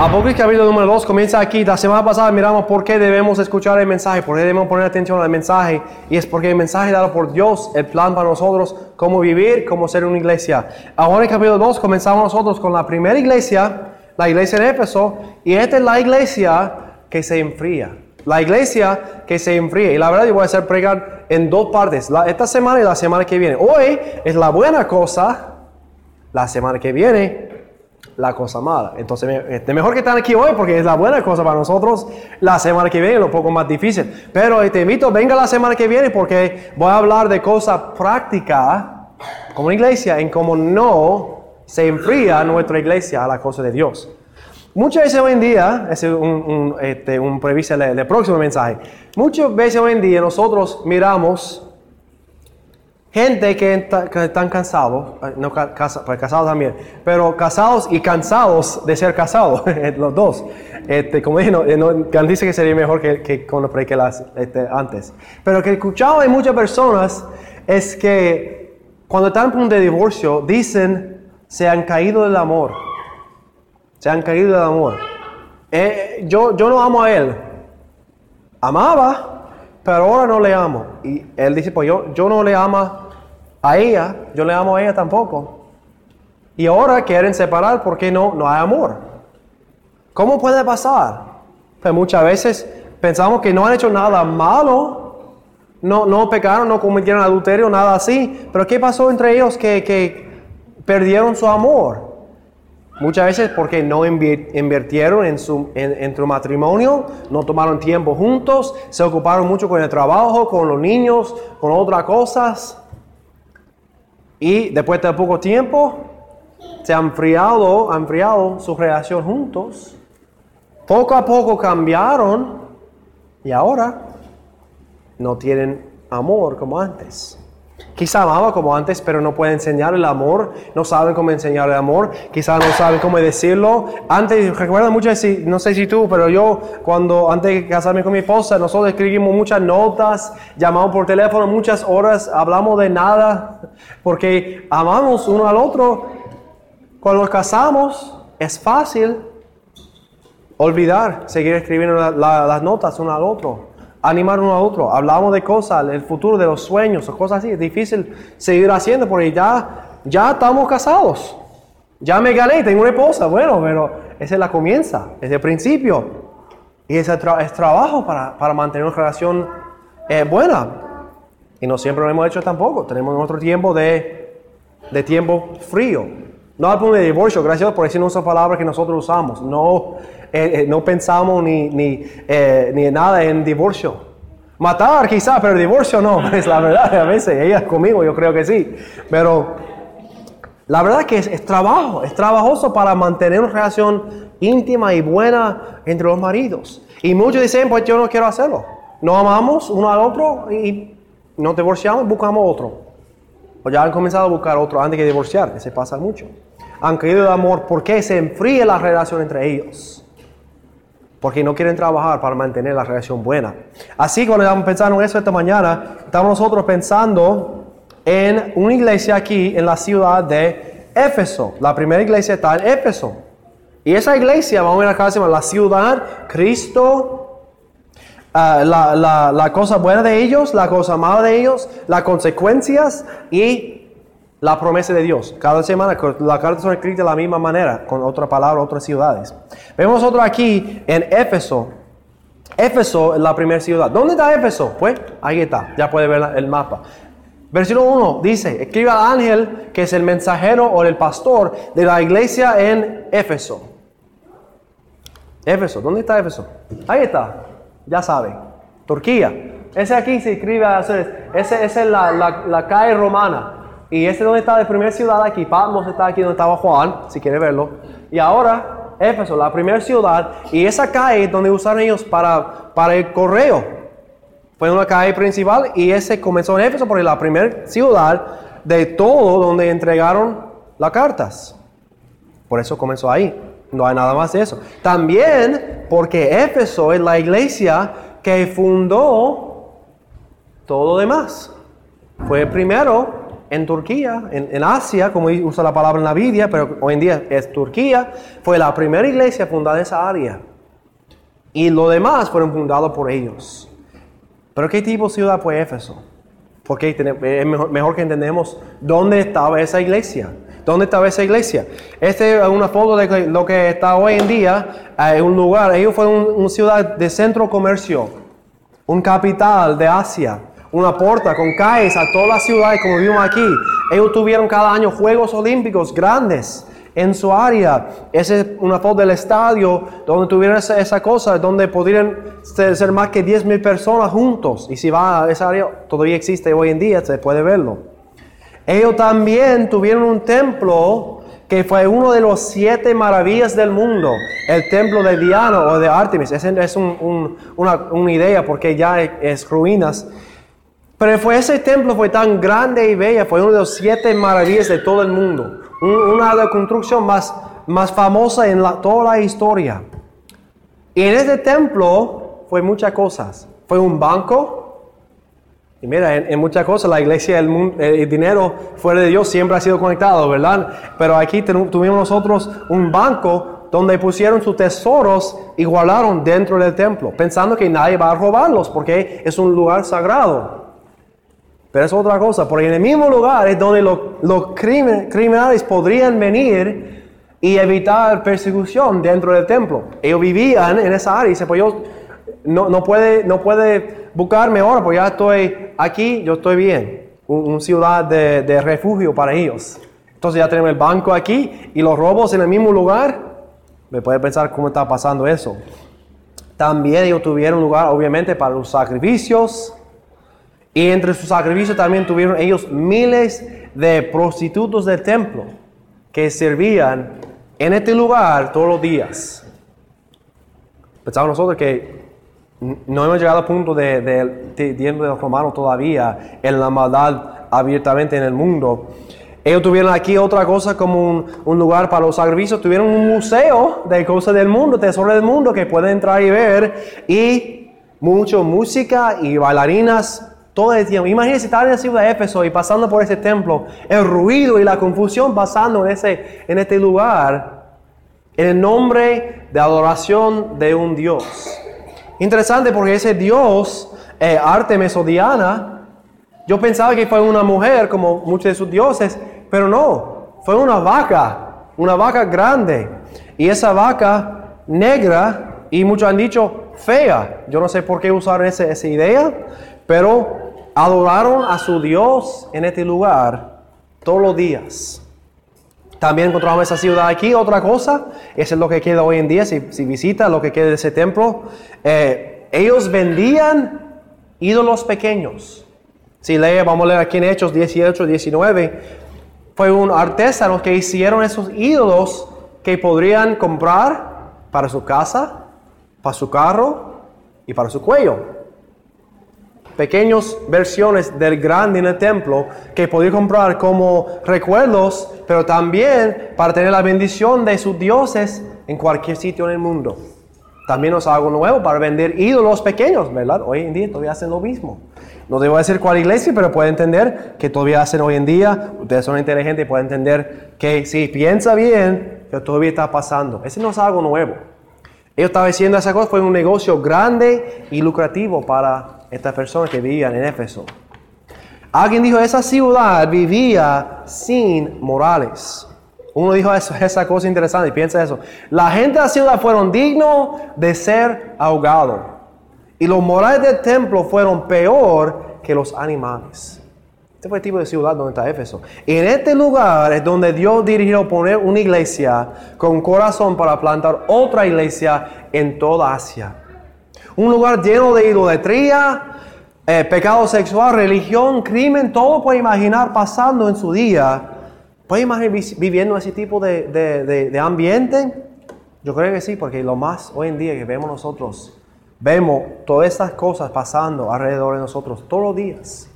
Apocalipsis capítulo número 2 comienza aquí. La semana pasada miramos por qué debemos escuchar el mensaje, por qué debemos poner atención al mensaje. Y es porque el mensaje dado por Dios, el plan para nosotros, cómo vivir, cómo ser una iglesia. Ahora en capítulo 2 comenzamos nosotros con la primera iglesia, la iglesia de Éfeso. Y esta es la iglesia que se enfría. La iglesia que se enfría. Y la verdad yo voy a hacer pregar en dos partes. esta semana y la semana que viene. Hoy es la buena cosa. La semana que viene la cosa mala. Entonces, es este, mejor que están aquí hoy porque es la buena cosa para nosotros. La semana que viene es un poco más difícil. Pero te invito, venga la semana que viene porque voy a hablar de cosas prácticas como iglesia en cómo no se enfría nuestra iglesia a la cosa de Dios. Muchas veces hoy en día, es un, un, este, un previsto del próximo mensaje, muchas veces hoy en día nosotros miramos Gente que, están cansados, eh, no casa, pues casados también, pero casados y cansados de ser casados, los dos. Este, como dije, no, eh, dice que sería mejor que, que cuando prediqué las, este, antes. Pero que he escuchado de muchas personas es que cuando están en punto de divorcio, dicen, se han caído del amor. Se han caído del amor. Eh, yo, yo no amo a él. Amaba, pero ahora no le amo. Y él dice, pues yo, yo no le amo a ella, yo le amo a ella tampoco. Y ahora quieren separar porque no, no hay amor. ¿Cómo puede pasar? Pues muchas veces pensamos que no han hecho nada malo, no, no pecaron, no cometieron adulterio, nada así. Pero ¿qué pasó entre ellos que, que perdieron su amor? Muchas veces porque no invirtieron en su, en, matrimonio, no tomaron tiempo juntos, se ocuparon mucho con el trabajo, con los niños, con otras cosas. Y después de poco tiempo, se han enfriado, han enfriado su relación juntos. Poco a poco cambiaron y ahora no tienen amor como antes. Quizá amaba como antes, pero no puede enseñar el amor, no saben cómo enseñar el amor, quizá no saben cómo decirlo. Antes, recuerda mucho, no sé si tú, pero yo cuando antes de casarme con mi esposa, nosotros escribimos muchas notas, llamamos por teléfono muchas horas, hablamos de nada, porque amamos uno al otro. Cuando nos casamos, es fácil olvidar, seguir escribiendo las notas uno al otro animar uno a otro. Hablamos de cosas, el futuro, de los sueños o cosas así. Es difícil seguir haciendo porque ya, ya estamos casados. Ya me gané, tengo una esposa. Bueno, pero esa es la comienza, es el principio. Y ese es trabajo para, para, mantener una relación eh, buena. Y no siempre lo hemos hecho tampoco. Tenemos otro tiempo de, de tiempo frío. No al punto de divorcio, gracias por decirnos esa palabra que nosotros usamos. No eh, eh, no pensamos ni, ni, eh, ni nada en divorcio. Matar quizá, pero divorcio no, es la verdad, a veces ella conmigo yo creo que sí. Pero la verdad que es, trabajo, es trabajoso para mantener una relación íntima y buena entre los maridos. Y muchos dicen, pues yo no quiero hacerlo. No amamos uno al otro y nos divorciamos, buscamos otro. O ya han comenzado a buscar otro antes de divorciar, que se pasa mucho. Han querido de amor porque se enfríe la relación entre ellos porque no quieren trabajar para mantener la relación buena. Así cuando estamos pensando en eso esta mañana, estamos nosotros pensando en una iglesia aquí en la ciudad de Éfeso. La primera iglesia está en Éfeso. Y esa iglesia, vamos a ver acá, se llama la ciudad, Cristo, ah, la, la cosa buena de ellos, la cosa mala de ellos, las consecuencias y la promesa de Dios. Cada semana la carta son escritas de la misma manera, con otra palabra, otras ciudades. Vemos otro aquí en Éfeso. Éfeso es la primera ciudad. ¿Dónde está Éfeso? Pues ahí está, ya puede ver el mapa. Versículo 1 dice, escribe al ángel que es el mensajero o el pastor de la iglesia en Éfeso. Éfeso, ¿dónde está Éfeso? Ahí está, ya saben, Turquía. Ese aquí se escribe, esa es la calle romana. Y este es donde está la primera ciudad aquí. Patmos está aquí donde estaba Juan, si quiere verlo. Y ahora, Éfeso, la primera ciudad. Y esa calle donde usaron ellos para, para el correo. Fue una calle principal y ese comenzó en Éfeso porque la primera ciudad de todo donde entregaron las cartas. Por eso comenzó ahí. No hay nada más de eso. También porque Éfeso es la iglesia que fundó todo lo demás. Fue primero en Turquía, en, en, Asia, como usa la palabra en la Biblia, pero hoy en día es Turquía, fue la primera iglesia fundada en esa área. Y lo demás fueron fundados por ellos. Pero ¿qué tipo de ciudad fue Éfeso? Porque es mejor, que entendemos dónde estaba esa iglesia. ¿Dónde estaba esa iglesia? Esta es una foto de lo que está hoy en día en eh, un lugar. Ellos fueron una ciudad de centro comercio, un capital de Asia, una puerta con calles a todas las ciudades como vimos aquí. Ellos tuvieron cada año Juegos Olímpicos grandes en su área. Esa es una foto del estadio donde tuvieron esa, cosa, donde podrían ser, más que 10 mil personas juntos. Y si va a esa área, todavía existe hoy en día, se puede verlo. Ellos también tuvieron un templo que fue uno de los siete maravillas del mundo, el templo de Diana o de Artemis. Esa es una, idea porque ya es ruinas. Pero fue ese templo fue tan grande y bella, fue uno de los siete maravillas de todo el mundo una de la construcción más, más famosa en toda la historia. Y en este templo fue muchas cosas. Fue un banco. Y mira, en, muchas cosas la iglesia, el, mundo, el, dinero fuera de Dios siempre ha sido conectado, ¿verdad? Pero aquí tuvimos nosotros un banco donde pusieron sus tesoros y guardaron dentro del templo, pensando que nadie va a robarlos porque es un lugar sagrado. Pero es otra cosa, porque en el mismo lugar es donde los, criminales podrían venir y evitar persecución dentro del templo. Ellos vivían en esa área y dice, pues yo no, no, puede, no puede buscarme ahora, porque ya estoy aquí, yo estoy bien. Un, ciudad de, de, refugio para ellos. Entonces ya tenemos el banco aquí y los robos en el mismo lugar. Me puede pensar cómo está pasando eso. También ellos tuvieron lugar, obviamente, para los sacrificios y entre sus sacrificios también tuvieron ellos miles de prostitutos del templo que servían en este lugar todos los días. Pensamos nosotros que no hemos llegado al punto de, de, de, los romanos todavía en la maldad abiertamente en el mundo. Ellos tuvieron aquí otra cosa como un, un, lugar para los sacrificios. Tuvieron un museo de cosas del mundo, tesoros del mundo que pueden entrar y ver. Y mucho música y bailarinas todo el tiempo. Imagínense estar en la ciudad de Éfeso y pasando por ese templo, el ruido y la confusión pasando en, ese, en este lugar, en el nombre de adoración de un Dios. Interesante porque ese Dios, eh, Artemis o yo pensaba que fue una mujer como muchos de sus dioses, pero no, fue una vaca, una vaca grande. Y esa vaca negra, y muchos han dicho fea, yo no sé por qué usar esa, esa idea, pero adoraron a su Dios en este lugar todos los días. También encontramos esa ciudad aquí. Otra cosa, eso es lo que queda hoy en día, si, si visita lo que queda de ese templo. Eh, ellos vendían ídolos pequeños. Si lee, vamos a leer aquí en Hechos 18, 19. Fue un artesano que hicieron esos ídolos que podrían comprar para su casa, para su carro y para su cuello pequeñas versiones del grande en el templo que podía comprar como recuerdos, pero también para tener la bendición de sus dioses en cualquier sitio en el mundo. También nos algo nuevo para vender ídolos pequeños, ¿verdad? Hoy en día todavía hacen lo mismo. No debo decir cuál iglesia, pero puede entender que todavía hacen hoy en día. Ustedes son inteligentes y pueden entender que si piensa bien, que todavía está pasando. Ese no es algo nuevo. Ellos estaban diciendo esa cosa, fue un negocio grande y lucrativo para estas personas que vivían en Éfeso. Alguien dijo, esa ciudad vivía sin morales. Uno dijo esa cosa interesante y piensa eso. La gente de la ciudad fueron dignos de ser ahogados. Y los morales del templo fueron peor que los animales. Este fue el tipo de ciudad donde está Éfeso. Y en este lugar es donde Dios dirigió poner una iglesia con corazón para plantar otra iglesia en toda Asia. Un lugar lleno de idolatría, eh, pecado sexual, religión, crimen, todo puede imaginar pasando en su día. ¿Puede imaginar viviendo ese tipo de, ambiente? Yo creo que sí, porque lo más hoy en día que vemos nosotros, vemos todas estas cosas pasando alrededor de nosotros todos los días.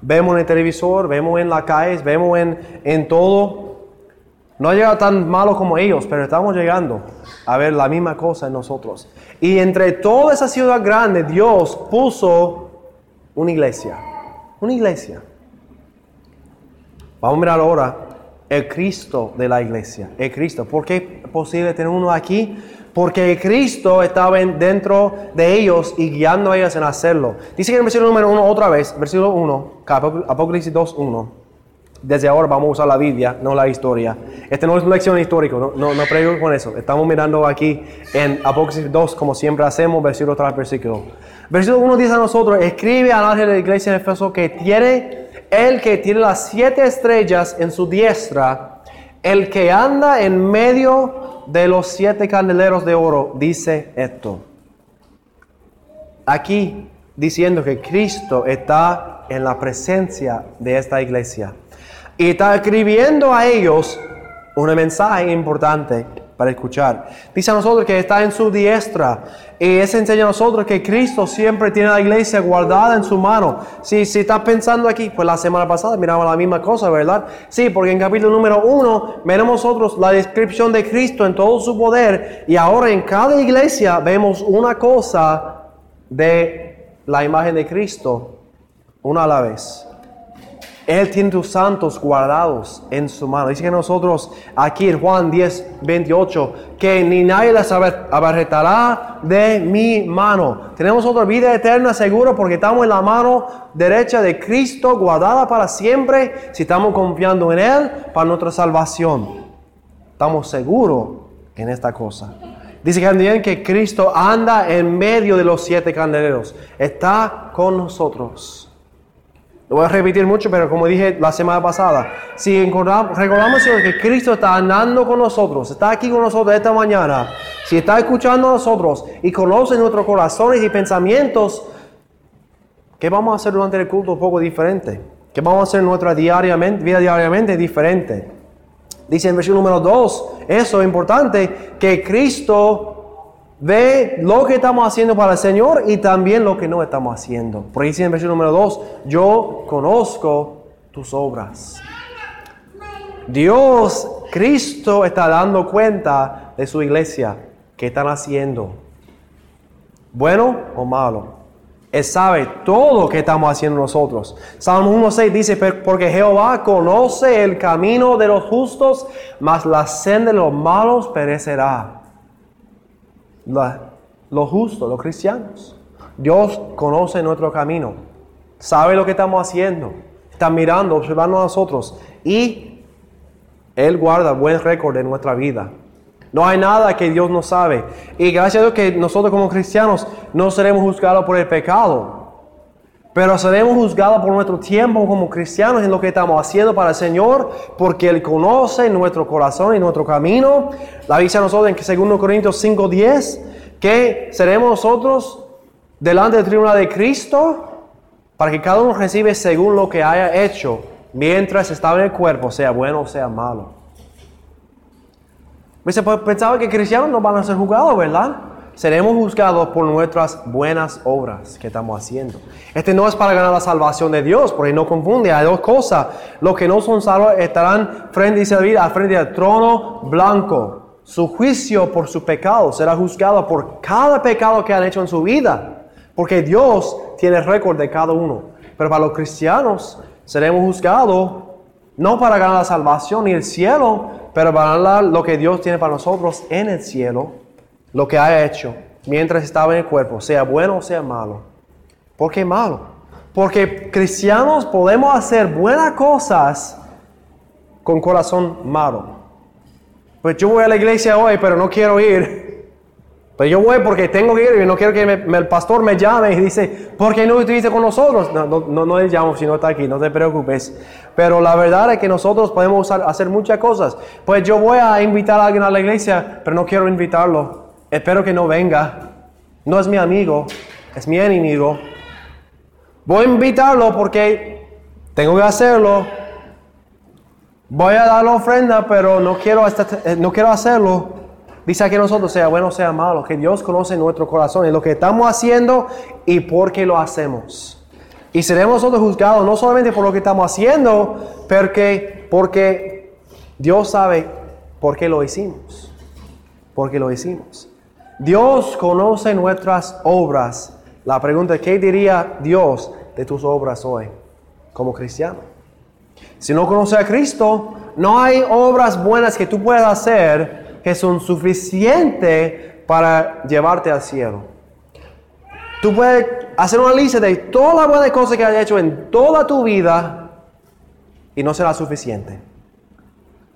Vemos en el televisor, vemos en la calle, vemos en, en todo. No ha llegado tan malo como ellos, pero estamos llegando a ver la misma cosa en nosotros. Y entre toda esa ciudad grande, Dios puso una iglesia. Una iglesia. Vamos a mirar ahora el Cristo de la iglesia. El Cristo. ¿Por qué es posible tener uno aquí? Porque Cristo estaba dentro de ellos y guiando a ellos en hacerlo. Dice en el versículo número 1 otra vez, versículo 1, Apocalipsis 2, 1. Desde ahora vamos a usar la Biblia, no la historia. Esta no es una lección histórica, no, no, no prego con eso. Estamos mirando aquí en Apocalipsis 2, como siempre hacemos, versículo tras versículo. Versículo 1 dice a nosotros, escribe al ángel de la iglesia en Efeso que tiene, el que tiene las siete estrellas en su diestra, el que anda en medio de los siete candeleros de oro, dice esto. Aquí diciendo que Cristo está en la presencia de esta iglesia. Y está escribiendo a ellos un mensaje importante para escuchar. Dice a nosotros que está en su diestra. Y eso enseña a nosotros que Cristo siempre tiene la iglesia guardada en su mano. Si, si está pensando aquí, pues la semana pasada miramos la misma cosa, ¿verdad? Sí, porque en capítulo número uno vemos nosotros la descripción de Cristo en todo su poder. Y ahora en cada iglesia vemos una cosa de la imagen de Cristo, una a la vez. Él tiene tus santos guardados en su mano. Dice que nosotros aquí en Juan 10, 28, que ni nadie las abarretará de mi mano. Tenemos otra vida eterna segura porque estamos en la mano derecha de Cristo, guardada para siempre, si estamos confiando en Él para nuestra salvación. Estamos seguros en esta cosa. Dice también que Cristo anda en medio de los siete candeleros. Está con nosotros. Lo voy a repetir mucho, pero como dije la semana pasada, si recordamos que Cristo está andando con nosotros, está aquí con nosotros esta mañana, si está escuchando a nosotros y conoce nuestros corazones y pensamientos, ¿qué vamos a hacer durante el culto un poco diferente? ¿Qué vamos a hacer en nuestra diariamente, vida diariamente diferente? Dice en versículo número 2, eso es importante, que Cristo Ve lo que estamos haciendo para el Señor y también lo que no estamos haciendo. Por ahí dice en versículo número 2, yo conozco tus obras. Dios, Cristo está dando cuenta de su iglesia, qué están haciendo, bueno o malo. Él sabe todo lo que estamos haciendo nosotros. Salmo 1.6 dice, porque Jehová conoce el camino de los justos, mas la senda de los malos perecerá los justos, los cristianos. Dios conoce nuestro camino, sabe lo que estamos haciendo, está mirando, observando a nosotros y Él guarda buen récord de nuestra vida. No hay nada que Dios no sabe. Y gracias a Dios que nosotros como cristianos no seremos juzgados por el pecado. Pero seremos juzgados por nuestro tiempo como cristianos en lo que estamos haciendo para el Señor, porque Él conoce nuestro corazón y nuestro camino. La dice a nosotros en 2 Corintios 5:10 que seremos nosotros delante del tribunal de Cristo para que cada uno reciba según lo que haya hecho mientras estaba en el cuerpo, sea bueno o sea malo. Pues, pensaba que cristianos no van a ser juzgados, ¿verdad? Seremos juzgados por nuestras buenas obras que estamos haciendo. Este no es para ganar la salvación de Dios, porque no confunde, hay dos cosas. Los que no son salvos estarán frente, dice al frente del trono blanco. Su juicio por su pecado será juzgado por cada pecado que han hecho en su vida, porque Dios tiene récord de cada uno. Pero para los cristianos seremos juzgados no para ganar la salvación ni el cielo, pero para ganar lo que Dios tiene para nosotros en el cielo lo que haya hecho mientras estaba en el cuerpo, sea bueno o sea malo. ¿Por qué malo? Porque cristianos podemos hacer buenas cosas con corazón malo. Pues yo voy a la iglesia hoy, pero no quiero ir. Pero yo voy porque tengo que ir y no quiero que el pastor me llame y dice, ¿por qué no estuviste con nosotros? No, no, no, no le llamo si no está aquí, no te preocupes. Pero la verdad es que nosotros podemos hacer muchas cosas. Pues yo voy a invitar a alguien a la iglesia, pero no quiero invitarlo espero que no venga. No es mi amigo, es mi enemigo. Voy a invitarlo porque tengo que hacerlo. Voy a dar la ofrenda, pero no quiero, eh, no quiero hacerlo. Dice que nosotros, sea bueno o sea malo, que Dios conoce nuestro corazón y lo que estamos haciendo y por qué lo hacemos. Y seremos nosotros juzgados no solamente por lo que estamos haciendo, porque, porque Dios sabe por qué lo hicimos. Porque lo hicimos. Dios conoce nuestras obras. La pregunta es, ¿qué diría Dios de tus obras hoy como cristiano? Si no conoces a Cristo, no hay obras buenas que tú puedas hacer que son suficientes para llevarte al cielo. Tú puedes hacer una lista de todas las buenas cosas que has hecho en toda tu vida y no será suficiente.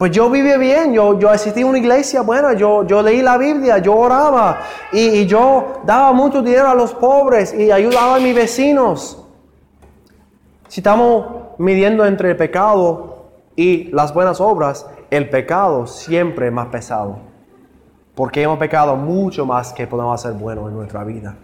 Pues yo viví bien, yo, yo asistí a una iglesia buena, yo, yo leí la Biblia, yo oraba y, yo daba mucho dinero a los pobres y ayudaba a mis vecinos. Si estamos midiendo entre el pecado y las buenas obras, el pecado siempre es más pesado. Porque hemos pecado mucho más que podemos hacer bueno en nuestra vida.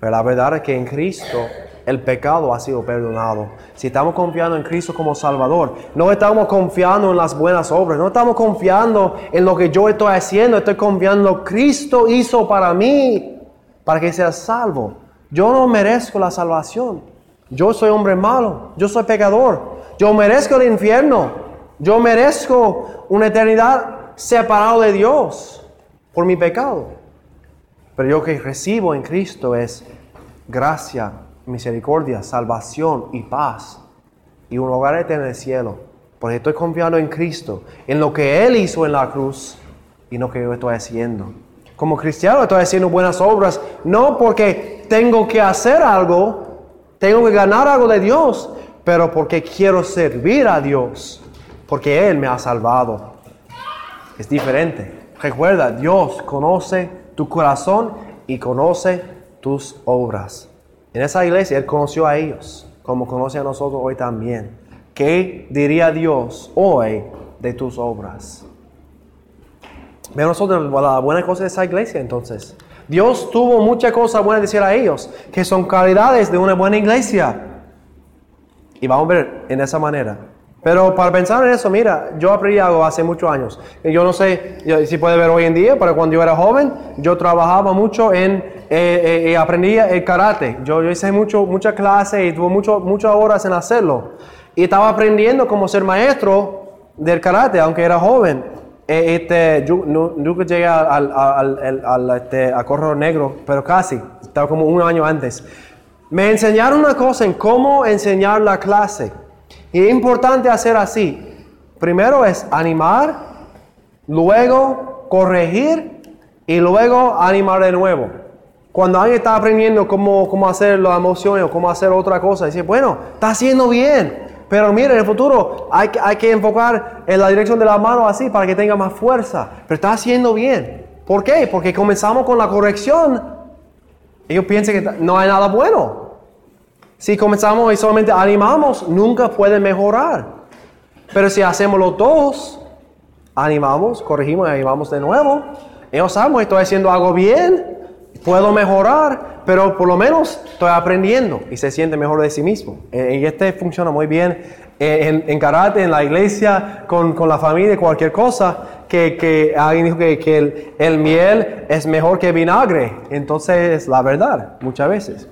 Pero la verdad es que en Cristo el pecado ha sido perdonado. Si estamos confiando en Cristo como Salvador, no estamos confiando en las buenas obras, no estamos confiando en lo que yo estoy haciendo, estoy confiando en lo que Cristo hizo para mí, para que sea salvo. Yo no merezco la salvación. Yo soy hombre malo, yo soy pecador, yo merezco el infierno, yo merezco una eternidad separado de Dios por mi pecado. Pero yo que recibo en Cristo es gracia, misericordia, salvación y paz. Y un hogar eterno en el cielo. Porque estoy confiando en Cristo, en lo que Él hizo en la cruz y no que yo estoy haciendo. Como cristiano estoy haciendo buenas obras, no porque tengo que hacer algo, tengo que ganar algo de Dios, pero porque quiero servir a Dios, porque Él me ha salvado. Es diferente. Recuerda, Dios conoce tu corazón y conoce tus obras. En esa iglesia Él conoció a ellos, como conoce a nosotros hoy también. ¿Qué diría Dios hoy de tus obras? Ve nosotros la buena cosa de esa iglesia entonces. Dios tuvo muchas cosas buenas decir a ellos, que son calidades de una buena iglesia. Y vamos a ver en esa manera. Pero para pensar en eso, mira, yo aprendí algo hace muchos años. Yo no sé si puede ver hoy en día, pero cuando yo era joven, yo trabajaba mucho en, eh, eh, eh aprendí el karate. Yo, hice mucho, muchas clases y tuve mucho, muchas horas en hacerlo. Y estaba aprendiendo cómo ser maestro del karate, aunque era joven. Eh, este, yo nunca llegué al, al, al, este, a Corro Negro, pero casi, estaba como un año antes. Me enseñaron una cosa en cómo enseñar la clase. Y es importante hacer así. Primero es animar, luego corregir y luego animar de nuevo. Cuando alguien está aprendiendo cómo, cómo hacer las emociones o cómo hacer otra cosa, dice, bueno, está haciendo bien. Pero mire, en el futuro hay, hay que enfocar en la dirección de la mano así para que tenga más fuerza. Pero está haciendo bien. ¿Por qué? Porque comenzamos con la corrección. Ellos piensan que no hay nada bueno. Si comenzamos y solamente animamos, nunca puede mejorar. Pero si hacemos los dos, animamos, corregimos y animamos de nuevo, ellos saben, estoy haciendo algo bien, puedo mejorar, pero por lo menos estoy aprendiendo y se siente mejor de sí mismo. Eh, y este funciona muy bien en, karate, en la iglesia, con, con, la familia, cualquier cosa, que, que alguien dijo que, que el, el miel es mejor que vinagre. Entonces, la verdad, muchas veces.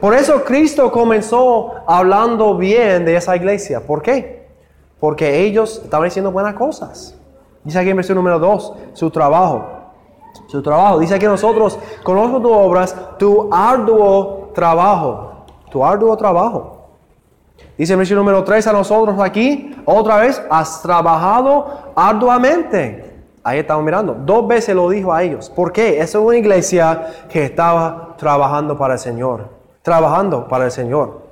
Por eso Cristo comenzó hablando bien de esa iglesia. ¿Por qué? Porque ellos estaban haciendo buenas cosas. Dice aquí en versión número 2, su trabajo. Su trabajo. Dice aquí nosotros, conozco tus obras, tu arduo trabajo. Tu arduo trabajo. Dice en versión número 3 a nosotros aquí, otra vez, has trabajado arduamente. Ahí estamos mirando. Dos veces lo dijo a ellos. ¿Por qué? Esa es una iglesia que estaba trabajando para el Señor trabajando para el Señor.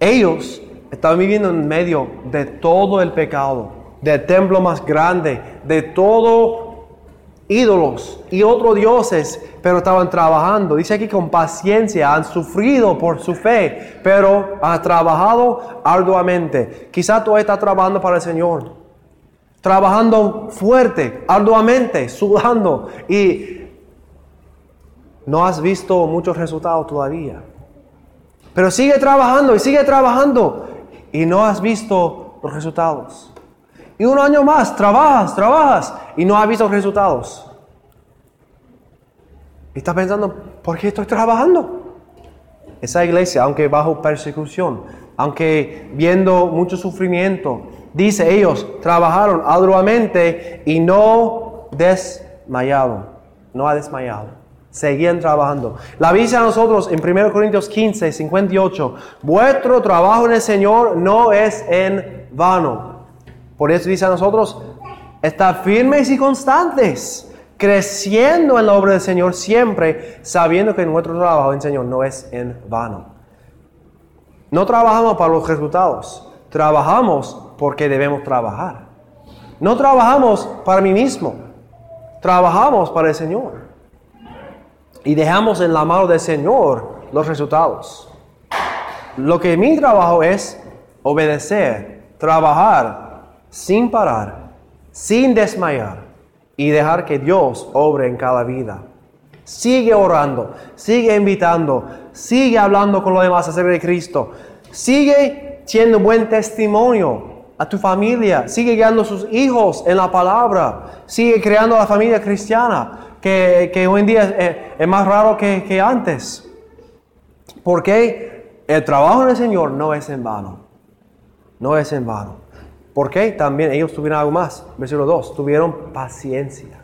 Ellos estaban viviendo en medio de todo el pecado, del templo más grande, de todo ídolos y otros dioses, pero estaban trabajando. Dice aquí con paciencia, han sufrido por su fe, pero han trabajado arduamente. Quizá tú estás trabajando para el Señor, trabajando fuerte, arduamente, sudando y no has visto muchos resultados todavía. Pero sigue trabajando y sigue trabajando y no has visto los resultados. Y un año más, trabajas, trabajas y no has visto resultados. Y estás pensando, ¿por qué estoy trabajando? Esa iglesia, aunque bajo persecución, aunque viendo mucho sufrimiento, dice ellos, trabajaron arduamente y no desmayado, no ha desmayado seguían trabajando. La dice a nosotros en 1 Corintios 15, 58, vuestro trabajo en el Señor no es en vano. Por eso dice a nosotros, estar firmes y constantes, creciendo en la obra del Señor siempre, sabiendo que nuestro trabajo en Señor no es en vano. No trabajamos para los resultados, trabajamos porque debemos trabajar. No trabajamos para mí mismo, trabajamos para el Señor. Y dejamos en la mano del Señor los resultados. Lo que mi trabajo es obedecer, trabajar sin parar, sin desmayar y dejar que Dios obre en cada vida. Sigue orando, sigue invitando, sigue hablando con los demás acerca de Cristo, sigue siendo buen testimonio a tu familia, sigue guiando a sus hijos en la palabra, sigue creando la familia cristiana, que, hoy en día es, más raro que, que antes. Porque el trabajo del Señor no es en vano, no es en vano. Porque también ellos tuvieron algo más, versículo 2, tuvieron paciencia,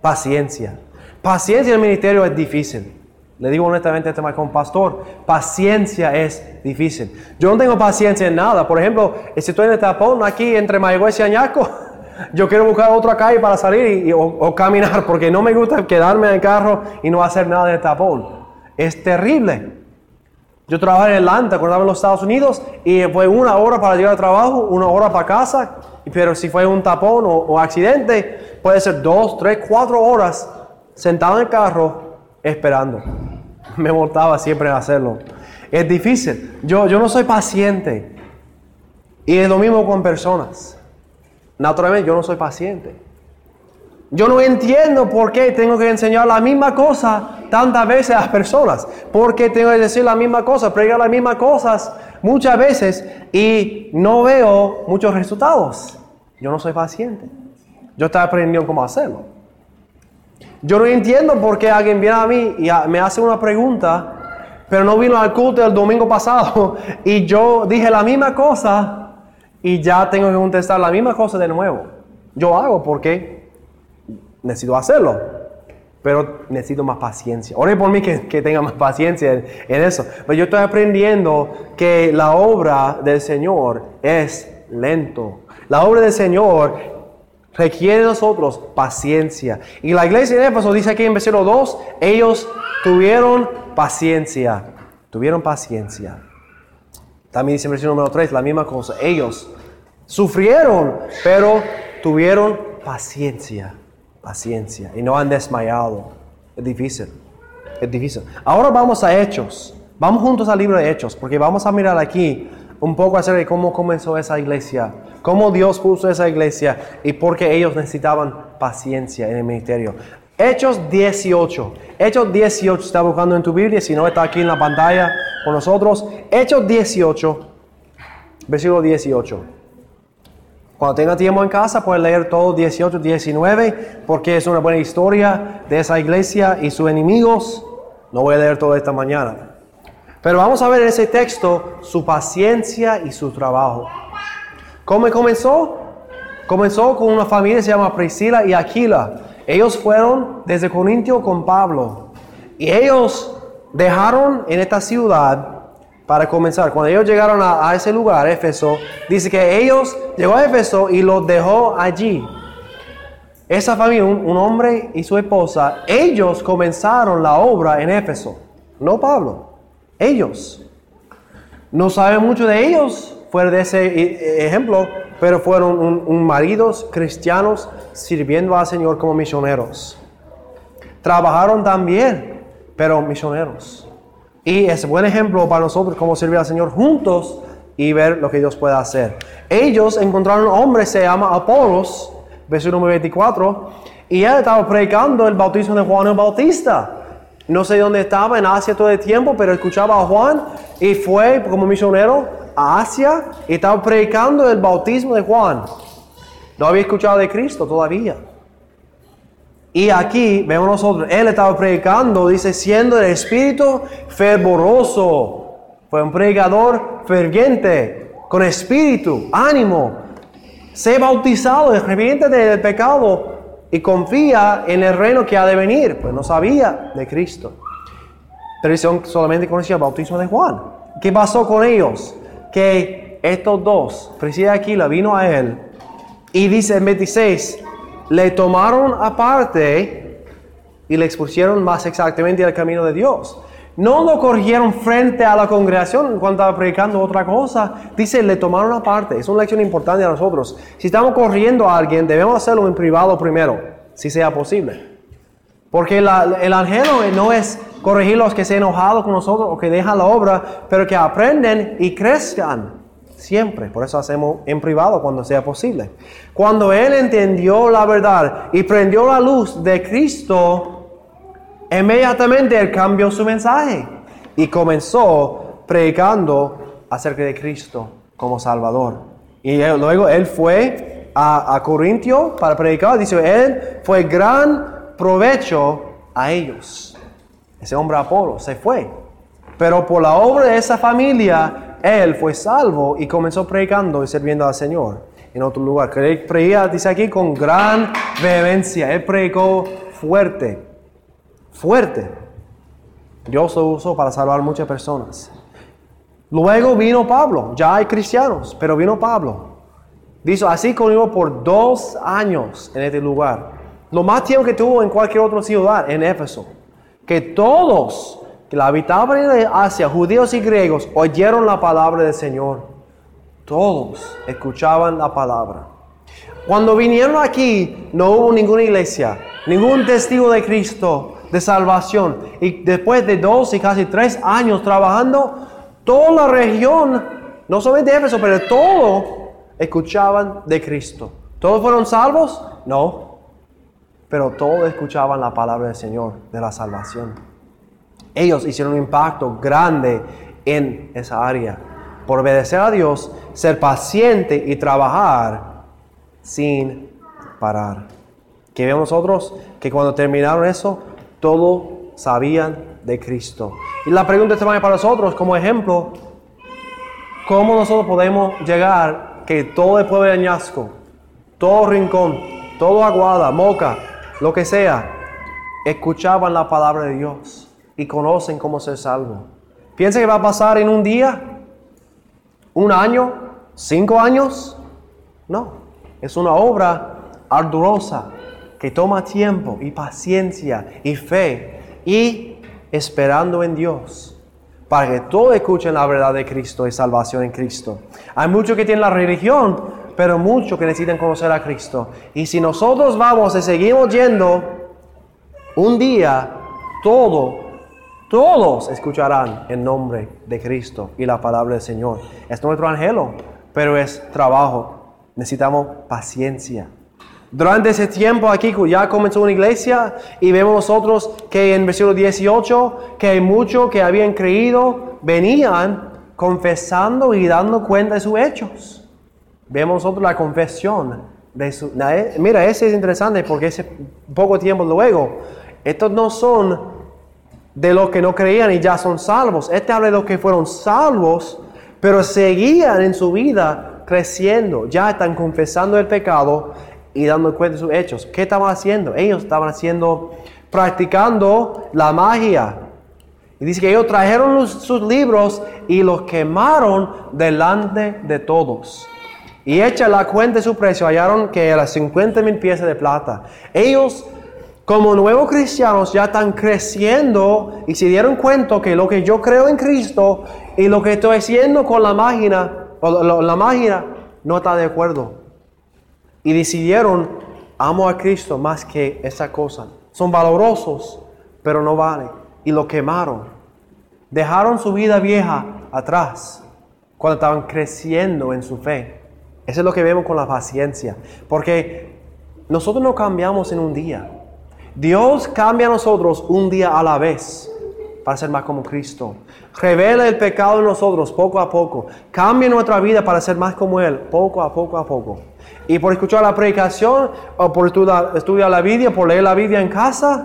paciencia. Paciencia en el ministerio es difícil. Le digo honestamente este como pastor, paciencia es difícil. Yo no tengo paciencia en nada. Por ejemplo, si estoy en el tapón aquí entre Mayagüez y Añaco, yo quiero buscar otra calle para salir y, o, caminar porque no me gusta quedarme en el carro y no hacer nada de tapón. Es terrible. Yo trabajé en Atlanta estaba en los Estados Unidos y fue una hora para llegar al trabajo, una hora para casa, pero si fue un tapón o, o accidente, puede ser dos, tres, cuatro horas sentado en el carro esperando. Me montaba siempre en hacerlo. Es difícil. Yo, yo no soy paciente. Y es lo mismo con personas. Naturalmente yo no soy paciente. Yo no entiendo por qué tengo que enseñar la misma cosa tantas veces a las personas. ¿Por qué tengo que decir la misma cosa, predicar las mismas cosas muchas veces y no veo muchos resultados? Yo no soy paciente. Yo estoy aprendiendo cómo hacerlo. Yo no entiendo por qué alguien viene a mí y me hace una pregunta, pero no vino al culto el domingo pasado y yo dije la misma cosa y ya tengo que contestar la misma cosa de nuevo. Yo hago porque necesito hacerlo, pero necesito más paciencia. Ore por mí que, tenga más paciencia en, eso. Pero yo estoy aprendiendo que la obra del Señor es lento. La obra del Señor requiere de nosotros paciencia. Y la iglesia de Éfeso dice aquí en versículo 2, ellos tuvieron paciencia, tuvieron paciencia. También dice en versículo número 3 la misma cosa, ellos sufrieron, pero tuvieron paciencia, paciencia, y no han desmayado. Es difícil, es difícil. Ahora vamos a Hechos, vamos juntos al libro de Hechos, porque vamos a mirar aquí un poco acerca de cómo comenzó esa iglesia, cómo Dios puso esa iglesia y por qué ellos necesitaban paciencia en el ministerio. Hechos 18. Hechos 18 está buscando en tu Biblia, si no está aquí en la pantalla con nosotros. Hechos 18, versículo 18. Cuando tenga tiempo en casa, puedes leer todo 18, 19, porque es una buena historia de esa iglesia y sus enemigos. No voy a leer todo esta mañana. Pero vamos a ver en ese texto su paciencia y su trabajo. ¿Cómo comenzó? Comenzó con una familia que se llama Priscila y Aquila. Ellos fueron desde Corintio con Pablo. Y ellos dejaron en esta ciudad para comenzar. Cuando ellos llegaron a, ese lugar, Éfeso, dice que ellos llegó a Éfeso y los dejó allí. Esa familia, un hombre y su esposa, ellos comenzaron la obra en Éfeso, no Pablo. Ellos. No sabe mucho de ellos fuera de ese e, ejemplo, pero fueron un, maridos cristianos sirviendo al Señor como misioneros. Trabajaron también, pero misioneros. Y es buen ejemplo para nosotros cómo servir al Señor juntos y ver lo que Dios puede hacer. Ellos encontraron un hombre, se llama Apolos, versículo número 24, y él estaba predicando el bautismo de Juan el Bautista. No sé dónde estaba, en Asia todo el tiempo, pero escuchaba a Juan y fue como misionero a Asia y estaba predicando el bautismo de Juan. No había escuchado de Cristo todavía. Y aquí vemos nosotros, él estaba predicando, dice, siendo el espíritu fervoroso. Fue un predicador ferviente, con espíritu, ánimo. Sé bautizado, arrepiente del pecado y confía en el reino que ha de venir, pues no sabía de Cristo. Tradición solamente conocía el bautismo de Juan. ¿Qué pasó con ellos? Que estos dos, Priscila y Aquila, vino a él y dice en 26, le tomaron aparte y le expusieron más exactamente al camino de Dios. No lo corrigieron frente a la congregación cuando estaba predicando otra cosa. Dice, le tomaron aparte. Es una lección importante a nosotros. Si estamos corriendo a alguien, debemos hacerlo en privado primero, si sea posible. Porque el angelo no es corregir los que se han enojado con nosotros o que dejan la obra, pero que aprenden y crezcan siempre. Por eso hacemos en privado cuando sea posible. Cuando él entendió la verdad y prendió la luz de Cristo, inmediatamente él cambió su mensaje y comenzó predicando acerca de Cristo como Salvador. Y luego él fue a, a Corintio para predicar. Dice, él fue gran provecho a ellos. Ese hombre Apolo se fue. Pero por la obra de esa familia, él fue salvo y comenzó predicando y sirviendo al Señor en otro lugar. Predicaba, dice aquí, con gran vehemencia. Él predicó fuerte, fuerte. Dios lo usó para salvar muchas personas. Luego vino Pablo, ya hay cristianos, pero vino Pablo. Dice, así conmigo por dos años en este lugar. Lo más tiempo que tuvo en cualquier otra ciudad, en Éfeso que todos que la habitaban en Asia, judíos y griegos, oyeron la palabra del Señor. Todos escuchaban la palabra. Cuando vinieron aquí, no hubo ninguna iglesia, ningún testigo de Cristo, de salvación. Y después de dos y casi tres años trabajando, toda la región, no solamente Éfeso, pero todo, escuchaban de Cristo. ¿Todos fueron salvos? No pero todos escuchaban la palabra del Señor, de la salvación. Ellos hicieron un impacto grande en esa área. Por obedecer a Dios, ser paciente y trabajar sin parar. Que vemos nosotros que cuando terminaron eso, todos sabían de Cristo. Y la pregunta este para nosotros, como ejemplo, ¿cómo nosotros podemos llegar que todo el pueblo de Añasco, todo Rincón, todo Aguada, Moca, lo que sea, escuchaban la palabra de Dios y conocen cómo ser salvo. ¿Piensa que va a pasar en un día? ¿Un año? ¿Cinco años? No, es una obra arduosa que toma tiempo y paciencia y fe y esperando en Dios para que todos escuchen la verdad de Cristo y salvación en Cristo. Hay muchos que tienen la religión, pero muchos que necesitan conocer a Cristo. Y si nosotros vamos y seguimos yendo, un día todo, todos escucharán el nombre de Cristo y la palabra del Señor. Es nuestro angelo, pero es trabajo. Necesitamos paciencia. Durante ese tiempo aquí ya comenzó una iglesia y vemos nosotros que en versículo 18 que hay muchos que habían creído venían confesando y dando cuenta de sus hechos. Vemos nosotros la confesión de su... Eh, mira, ese es interesante porque ese poco tiempo luego, estos no son de los que no creían y ya son salvos. Este habla de los que fueron salvos, pero seguían en su vida creciendo. Ya están confesando el pecado y dando cuenta de sus hechos. ¿Qué estaban haciendo? Ellos estaban haciendo, practicando la magia. Y dice que ellos trajeron sus libros y los quemaron delante de todos. Y hecha la cuenta de su precio, hallaron que era 50 mil piezas de plata. Ellos, como nuevos cristianos, ya están creciendo y se dieron cuenta que lo que yo creo en Cristo y lo que estoy haciendo con la máquina, o la máquina, no está de acuerdo. Y decidieron, amo a Cristo más que esa cosa. Son valorosos, pero no vale. Y lo quemaron. Dejaron su vida vieja atrás cuando estaban creciendo en su fe. Eso es lo que vemos con la paciencia. Porque nosotros no cambiamos en un día. Dios cambia a nosotros un día a la vez para ser más como Cristo. Revela el pecado en nosotros poco a poco. Cambia nuestra vida para ser más como Él, poco a poco a poco. Y por escuchar la predicación, o por estudiar, estudiar la Biblia, por leer la Biblia en casa,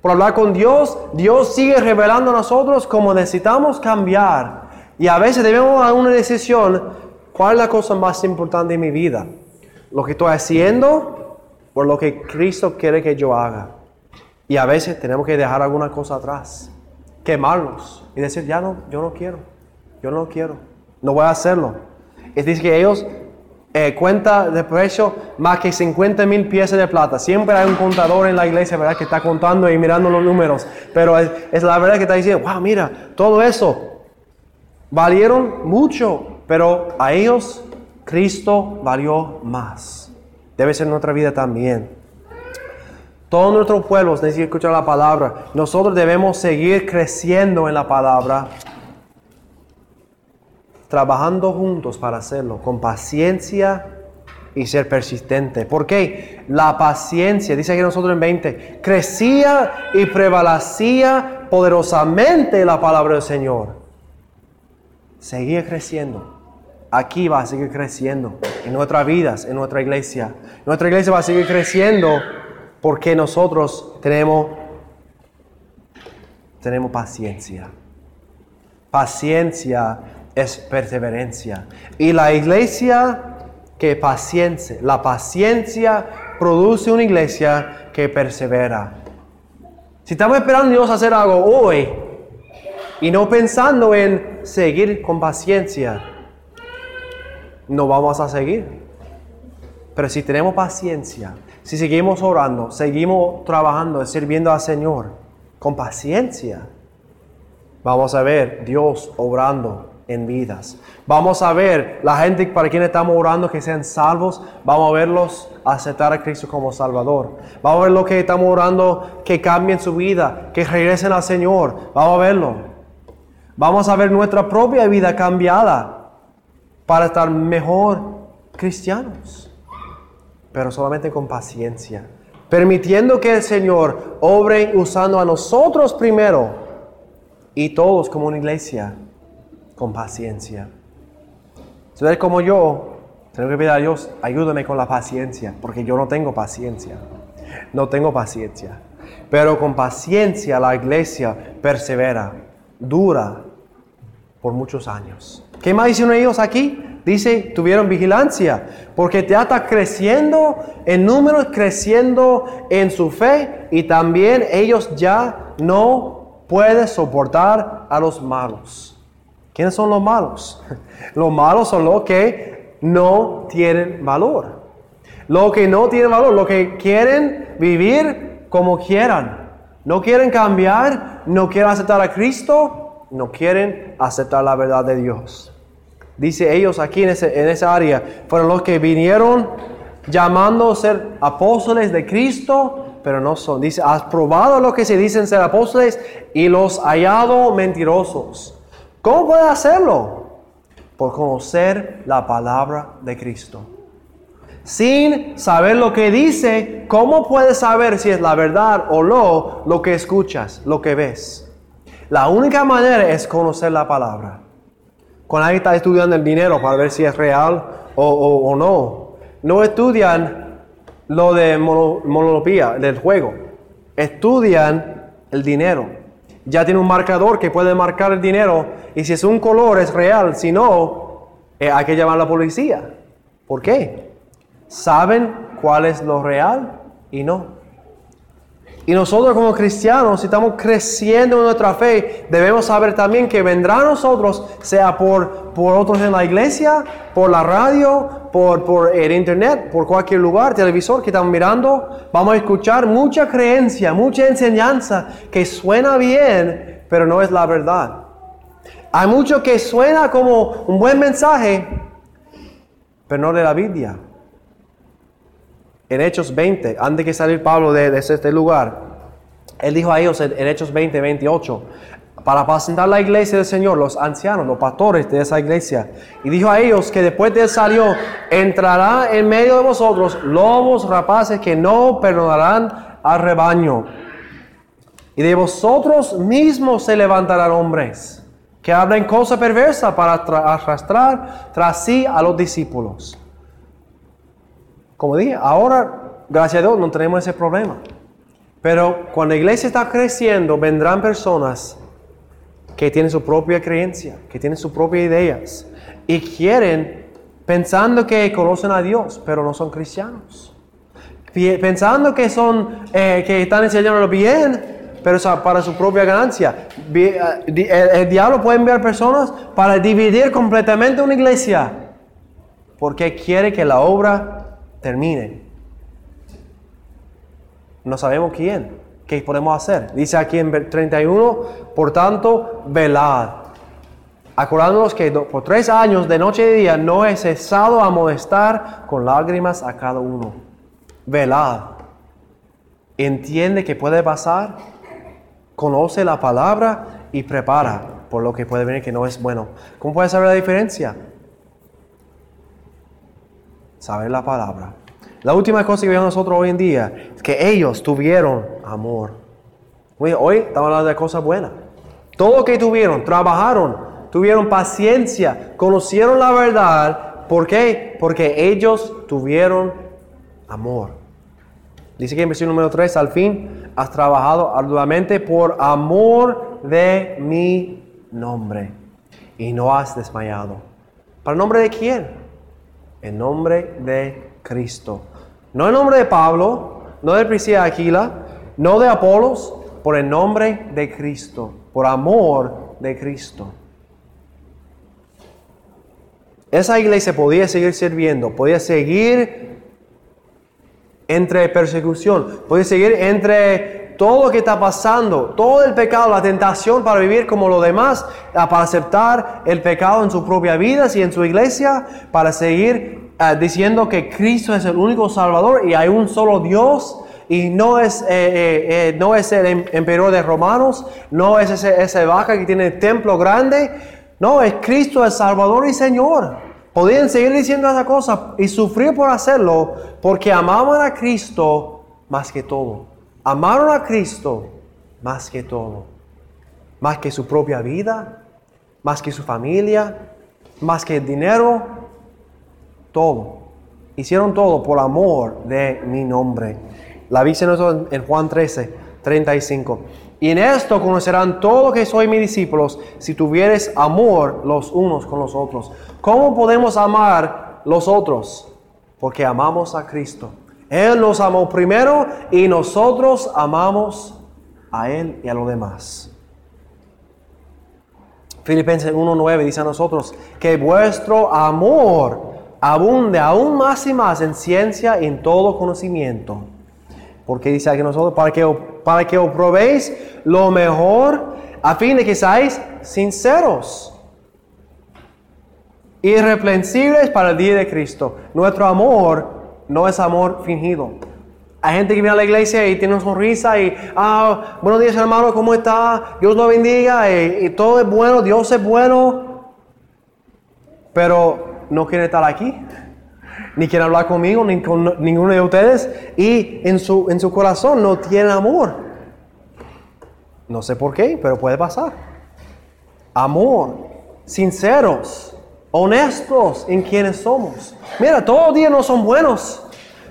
por hablar con Dios, Dios sigue revelando a nosotros cómo necesitamos cambiar. Y a veces debemos dar una decisión ¿Cuál es la cosa más importante en mi vida? ¿Lo que estoy haciendo por lo que Cristo quiere que yo haga. Y a veces tenemos que dejar alguna cosa atrás, quemarlos y decir, ya no, yo no quiero, yo no quiero, no voy a hacerlo. Es decir, que ellos eh, cuenta de precio más que 50 mil piezas de plata. Siempre hay un contador en la iglesia, ¿verdad? Que está contando y mirando los números. Pero es, es la verdad que está diciendo, wow, mira, todo eso valieron mucho, pero a ellos Cristo valió más. Debe ser nuestra vida también. Todos nuestros pueblos necesitan escuchar la palabra. Nosotros debemos seguir creciendo en la palabra trabajando juntos para hacerlo, con paciencia y ser persistente. ¿Por qué? La paciencia, dice aquí nosotros en 20, crecía y prevalecía poderosamente la palabra del Señor. Seguía creciendo. Aquí va a seguir creciendo, en nuestras vidas, en nuestra iglesia. Nuestra iglesia va a seguir creciendo porque nosotros tenemos, tenemos paciencia. Paciencia es perseverancia. Y la iglesia que paciencia, la paciencia produce una iglesia que persevera. Si estamos esperando a Dios hacer algo hoy y no pensando en seguir con paciencia, no vamos a seguir. Pero si tenemos paciencia, si seguimos orando, seguimos trabajando, sirviendo al Señor con paciencia, vamos a ver Dios obrando en vidas. Vamos a ver la gente para quien estamos orando que sean salvos, vamos a verlos aceptar a Cristo como Salvador. Vamos a ver lo que estamos orando que cambien su vida, que regresen al Señor. Vamos a verlo. Vamos a ver nuestra propia vida cambiada para estar mejor cristianos, pero solamente con paciencia, permitiendo que el Señor obre usando a nosotros primero y todos como una iglesia con paciencia. Si eres como yo, tengo que pedir a Dios, ayúdame con la paciencia, porque yo no tengo paciencia. No tengo paciencia. Pero con paciencia la iglesia persevera, dura por muchos años. ¿Qué más hicieron ellos aquí? Dice, tuvieron vigilancia, porque te está creciendo en números, creciendo en su fe, y también ellos ya no pueden soportar a los malos. ¿Quiénes son los malos? Los malos son los que no tienen valor. Los que no tienen valor, los que quieren vivir como quieran. No quieren cambiar, no quieren aceptar a Cristo, no quieren aceptar la verdad de Dios. Dice ellos aquí en, ese, en esa área, fueron los que vinieron llamando a ser apóstoles de Cristo, pero no son. Dice, has probado lo que se dicen ser apóstoles y los hallado mentirosos. ¿Cómo puede hacerlo? Por conocer la palabra de Cristo. Sin saber lo que dice, ¿cómo puedes saber si es la verdad o no lo que escuchas, lo que ves? La única manera es conocer la palabra. Cuando alguien está estudiando el dinero para ver si es real o, no, no estudian lo de monolopía, del juego. Estudian el dinero ya tiene un marcador que puede marcar el dinero y si es un color es real, si no, eh, hay que llamar a la policía. ¿Por qué? Saben cuál es lo real y no. Y nosotros como cristianos, si estamos creciendo en nuestra fe, debemos saber también que vendrá a nosotros, sea por, por otros en la iglesia, por la radio, por, por el internet, por cualquier lugar, televisor que están mirando, vamos a escuchar mucha creencia, mucha enseñanza que suena bien, pero no es la verdad. Hay mucho que suena como un buen mensaje, pero no de la Biblia en Hechos 20, antes de salir Pablo de, este lugar, él dijo a ellos en, Hechos 20, 28, para apacentar la iglesia del Señor, los ancianos, los pastores de esa iglesia. Y dijo a ellos que después de él salió, entrará en medio de vosotros lobos rapaces que no perdonarán al rebaño. Y de vosotros mismos se levantarán hombres que hablen cosa perversa para arrastrar tras sí a los discípulos. Como dije, ahora, gracias a Dios, no tenemos ese problema. Pero cuando la iglesia está creciendo, vendrán personas que tienen su propia creencia, que tienen sus propias ideas y quieren, pensando que conocen a Dios, pero no son cristianos. pensando que son, eh, que están enseñando bien, pero para su propia ganancia. Eh, el, diablo puede enviar personas para dividir completamente una iglesia, porque quiere que la obra termine. No sabemos quién, qué podemos hacer. Dice aquí en 31, por tanto, velad. Acordándonos que por tres años, de noche y día, no he cesado a molestar con lágrimas a cada uno. Velad. Entiende que puede pasar, conoce la palabra y prepara por lo que puede venir que no es bueno. ¿Cómo puede saber la diferencia? Saber la palabra. La última cosa que vemos nosotros hoy en día es que ellos tuvieron amor. Hoy estamos hablando de cosas buenas. Todo lo que tuvieron, trabajaron, tuvieron paciencia, conocieron la verdad. ¿Por qué? Porque ellos tuvieron amor. Dice que en versículo número 3, al fin has trabajado arduamente por amor de mi nombre y no has desmayado. ¿Para el nombre de quién? En nombre de Cristo. No en nombre de Pablo, no de Priscila Aquila, no de Apolos, por el nombre de Cristo, por amor de Cristo. Esa iglesia podía seguir sirviendo, podía seguir entre persecución, podía seguir entre todo lo que está pasando, todo el pecado, la tentación para vivir como los demás, para aceptar el pecado en su propia vida y en su iglesia, para seguir Ah, diciendo que Cristo es el único Salvador y hay un solo Dios y no es, eh, eh, eh, no es el em, emperador de romanos, no es ese, ese vaca que tiene el templo grande, no, es Cristo el Salvador y Señor. Podían seguir diciendo esa cosa y sufrir por hacerlo porque amaban a Cristo más que todo. Amaron a Cristo más que todo. Más que su propia vida, más que su familia, más que el dinero, todo. Hicieron todo por amor de mi nombre. La dice en Juan 13, 35. Y en esto conocerán todos que soy mis discípulos si tuvieres amor los unos con los otros. ¿Cómo podemos amar los otros? Porque amamos a Cristo. Él nos amó primero y nosotros amamos a Él y a los demás. Filipenses 1.9 dice a nosotros que vuestro amor abunde aún más y más en ciencia y en todo conocimiento. Porque dice aquí nosotros, para que, para que os probéis lo mejor, a fin de que seáis sinceros, irreprensibles para el día de Cristo. Nuestro amor no es amor fingido. Hay gente que viene a la iglesia y tiene una sonrisa y, ah, buenos días hermano, ¿cómo está? Dios lo bendiga y todo es bueno, Dios es bueno. Pero no quiere estar aquí, ni quiere hablar conmigo, ni con ninguno de ustedes, y en su, en su corazón no tiene amor. No sé por qué, pero puede pasar. Amor, sinceros, honestos en quienes somos. Mira, todos los días no son buenos.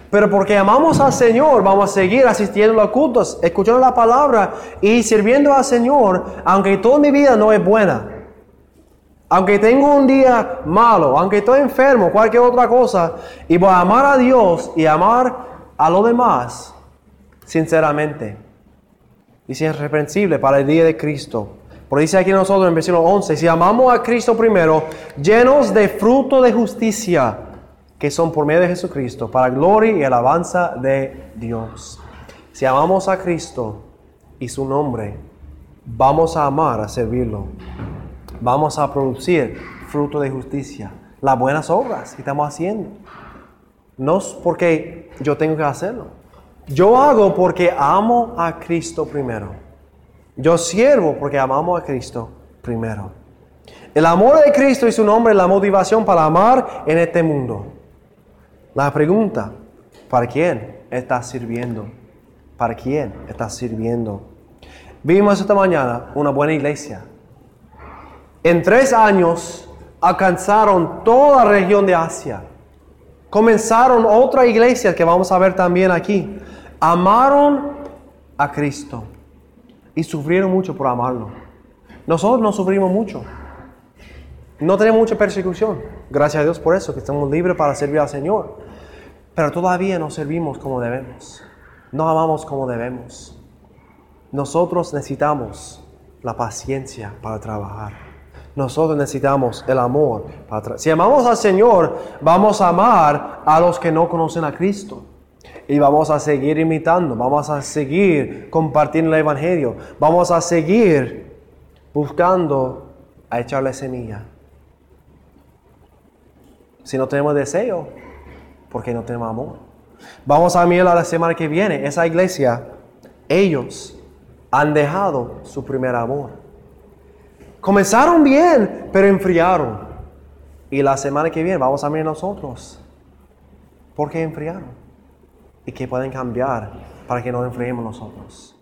Pero porque amamos al Señor, vamos a seguir asistiendo a los cultos, escuchando la palabra y sirviendo al Señor, aunque toda mi vida no es buena. Aunque tengo un día malo, aunque estoy enfermo, cualquier otra cosa, y voy a amar a Dios y amar a los demás, sinceramente. Y si es reprensible para el día de Cristo. Por dice aquí nosotros en versículo 11, si amamos a Cristo primero, llenos de fruto de justicia, que son por medio de Jesucristo, para gloria y alabanza de Dios. Si amamos a Cristo y su nombre, vamos a amar a servirlo vamos a producir fruto de justicia, las buenas obras que estamos haciendo. No es porque yo tengo que hacerlo. Yo hago porque amo a Cristo primero. Yo sirvo porque amamos a Cristo primero. El amor de Cristo y su nombre es la motivación para amar en este mundo. La pregunta, ¿para quién estás sirviendo? ¿Para quién estás sirviendo? Vimos esta mañana una buena iglesia, en tres años alcanzaron toda la región de Asia. Comenzaron otra iglesia que vamos a ver también aquí. Amaron a Cristo y sufrieron mucho por amarlo. Nosotros no sufrimos mucho. No tenemos mucha persecución. Gracias a Dios por eso, que estamos libres para servir al Señor. pero todavía no servimos como debemos. No amamos como debemos. Nosotros necesitamos la paciencia para trabajar. Nosotros necesitamos el amor para. Si amamos al Señor, vamos a amar a los que no conocen a Cristo. Y vamos a seguir imitando, vamos a seguir compartiendo el Evangelio, vamos a seguir buscando a echarle semilla. Si no tenemos deseo, porque no tenemos amor. Vamos a mirar la semana que viene. Esa iglesia, ellos han dejado su primer amor. Comenzaron bien, pero enfriaron. Y la semana que viene vamos a mirar nosotros. ¿Por qué enfriaron? Y qué pueden cambiar para que no enfriemos nosotros.